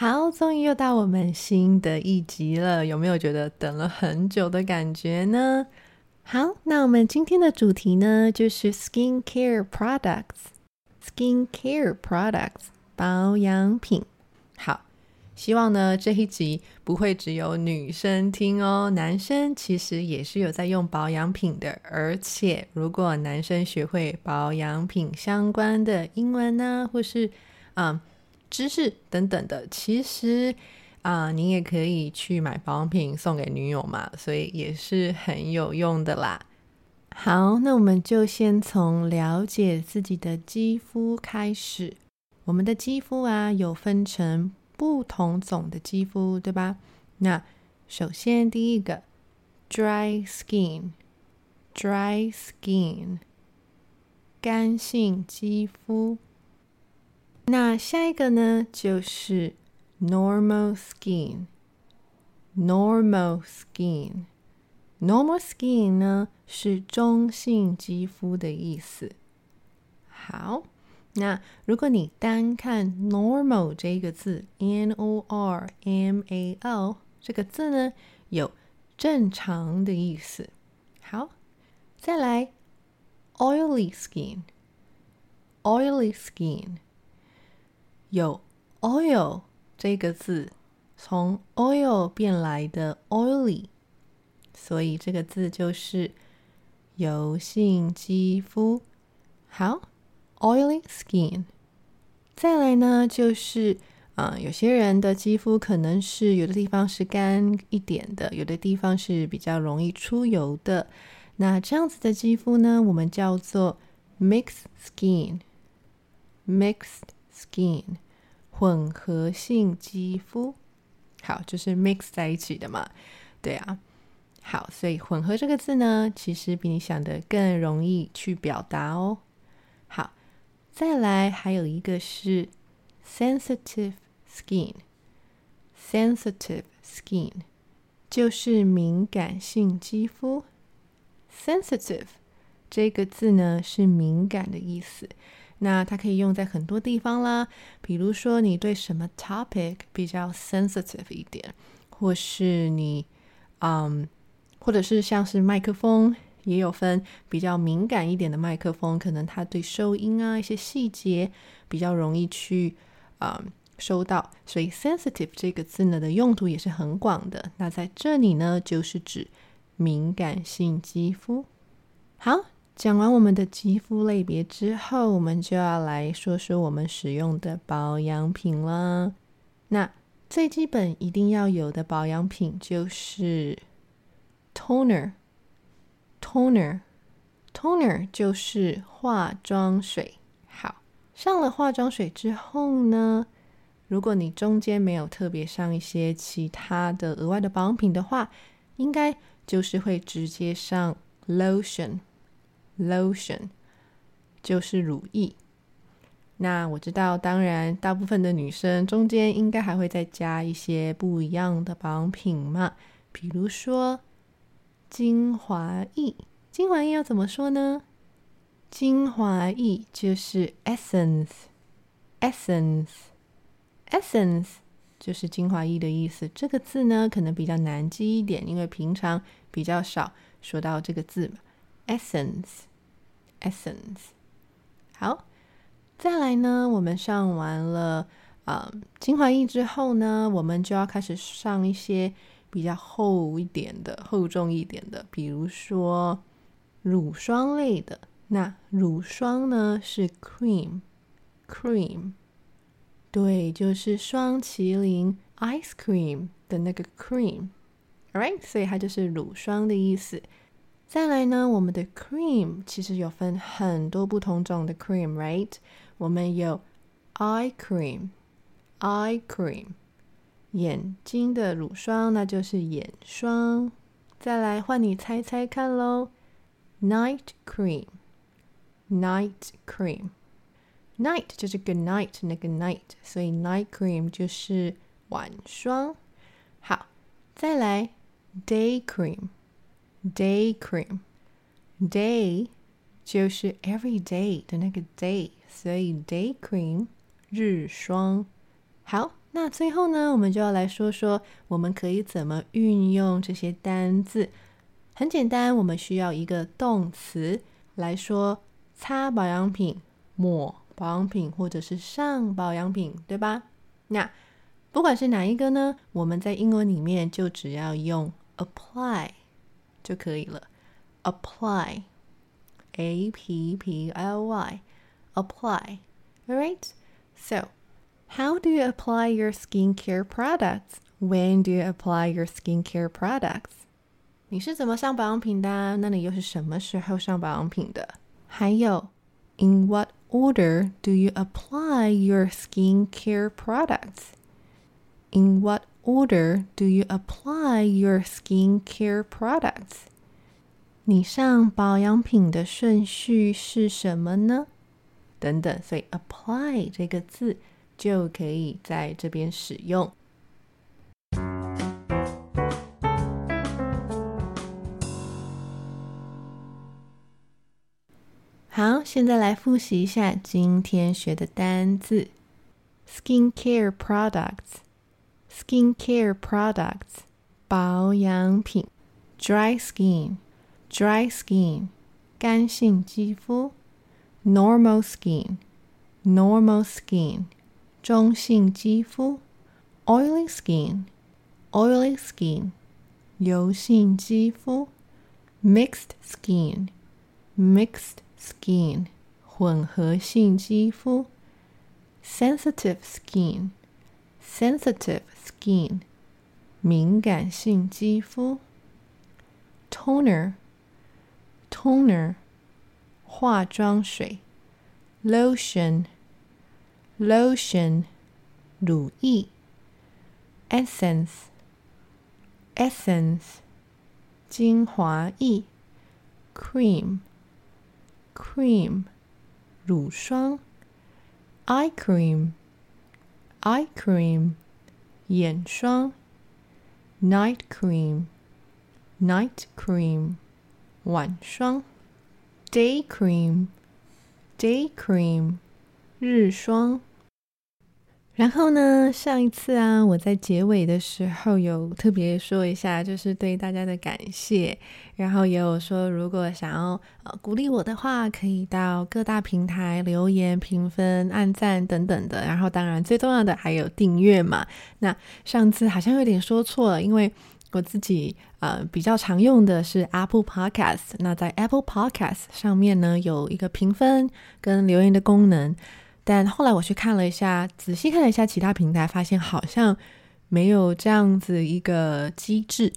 好，终于又到我们新的一集了，有没有觉得等了很久的感觉呢？好，那我们今天的主题呢，就是 skin care products，skin care products 保养品。好，希望呢这一集不会只有女生听哦，男生其实也是有在用保养品的，而且如果男生学会保养品相关的英文呢，或是嗯。知识等等的，其实啊，你也可以去买保养品送给女友嘛，所以也是很有用的啦。好，那我们就先从了解自己的肌肤开始。我们的肌肤啊，有分成不同种的肌肤，对吧？那首先第一个，dry skin，dry skin，干性肌肤。那下一个呢，就是 normal skin。normal skin。normal skin 呢是中性肌肤的意思。好，那如果你单看 normal 这个字，n o r m a l 这个字呢，有正常的意思。好，再来 oily skin。oily skin。有 oil 这个字，从 oil 变来的 oily，所以这个字就是油性肌肤。好，oily skin。再来呢，就是啊，有些人的肌肤可能是有的地方是干一点的，有的地方是比较容易出油的。那这样子的肌肤呢，我们叫做 mixed skin，mixed。Skin 混合性肌肤，好，就是 mix 在一起的嘛，对啊，好，所以混合这个字呢，其实比你想的更容易去表达哦。好，再来还有一个是 sensitive skin，sensitive skin 就是敏感性肌肤，sensitive 这个字呢是敏感的意思。那它可以用在很多地方啦，比如说你对什么 topic 比较 sensitive 一点，或是你，嗯，或者是像是麦克风也有分比较敏感一点的麦克风，可能它对收音啊一些细节比较容易去啊收到，所以 sensitive 这个字呢的用途也是很广的。那在这里呢，就是指敏感性肌肤。好。讲完我们的肌肤类别之后，我们就要来说说我们使用的保养品了。那最基本一定要有的保养品就是 toner，toner，toner 就是化妆水。好，上了化妆水之后呢，如果你中间没有特别上一些其他的额外的保养品的话，应该就是会直接上 lotion。Lotion 就是乳液。那我知道，当然，大部分的女生中间应该还会再加一些不一样的保养品嘛，比如说精华液。精华液要怎么说呢？精华液就是 essence，essence，essence 就是精华液的意思。这个字呢，可能比较难记一点，因为平常比较少说到这个字嘛，essence。Essence，好，再来呢。我们上完了啊精华液之后呢，我们就要开始上一些比较厚一点的、厚重一点的，比如说乳霜类的。那乳霜呢是 cream，cream，对，就是双麒麟 ice cream 的那个 cream。Alright，所以它就是乳霜的意思。再来呢，我们的 cream 其实有分很多不同种的 cream，right？我们有 eye cream，eye cream，眼睛的乳霜，那就是眼霜。再来换你猜猜看喽，night cream，night cream，night 就是 good night 那个 night，所以 night cream 就是晚霜。好，再来 day cream Day cream，day 就是 every day 的那个 day，所以 day cream 日霜。好。那最后呢，我们就要来说说，我们可以怎么运用这些单字。很简单，我们需要一个动词来说擦保养品、抹保养品或者是上保养品，对吧？那不管是哪一个呢，我们在英文里面就只要用 apply 就可以了。apply，a p p l y，apply，all right？So How do you apply your skincare products? When do you apply your skincare products? 你是怎么上保养品的？那你又是什么时候上保养品的？还有，In what order do you apply your skincare products? In what order do you apply your skincare products? 你上保养品的顺序是什么呢？等等，所以 apply 这个字。就可以在这边使用。好，现在来复习一下今天学的单字：skincare products products，skincare products，保养品；dry skin，dry skin，干性肌肤；normal skin，normal skin。中性肌肤，oily skin，oily skin，油性肌肤，mixed skin，mixed skin，混合性肌肤，sensitive skin，sensitive skin，敏感性肌肤，toner，toner，化妆水，lotion。lotion 乳液，essence essence 精华液，cream cream 乳霜，eye cream eye cream 眼霜，night cream night cream 晚霜，day cream day cream 日霜。 然后呢？上一次啊，我在结尾的时候有特别说一下，就是对大家的感谢。然后也有说，如果想要呃鼓励我的话，可以到各大平台留言、评分、按赞等等的。然后当然最重要的还有订阅嘛。那上次好像有点说错了，因为我自己呃比较常用的是 Apple Podcast。那在 Apple Podcast 上面呢，有一个评分跟留言的功能。但后来我去看了一下，仔细看了一下其他平台，发现好像没有这样子一个机制，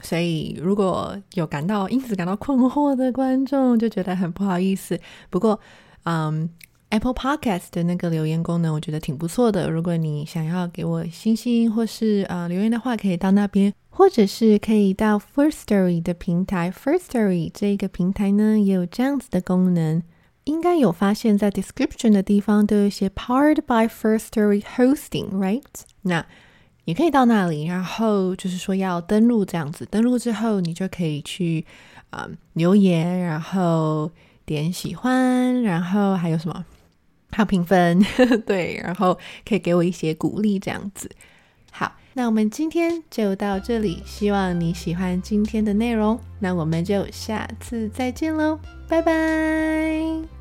所以如果有感到因此感到困惑的观众，就觉得很不好意思。不过，嗯，Apple Podcast 的那个留言功能，我觉得挺不错的。如果你想要给我星星或是呃留言的话，可以到那边，或者是可以到 First Story 的平台，First Story 这个平台呢也有这样子的功能。应该有发现，在 description 的地方都有一些 powered by First Story Hosting，right？那你可以到那里，然后就是说要登录这样子。登录之后，你就可以去啊留言，然后点喜欢，然后还有什么？还有评分，对，然后可以给我一些鼓励这样子。好，那我们今天就到这里，希望你喜欢今天的内容。那我们就下次再见喽，拜拜。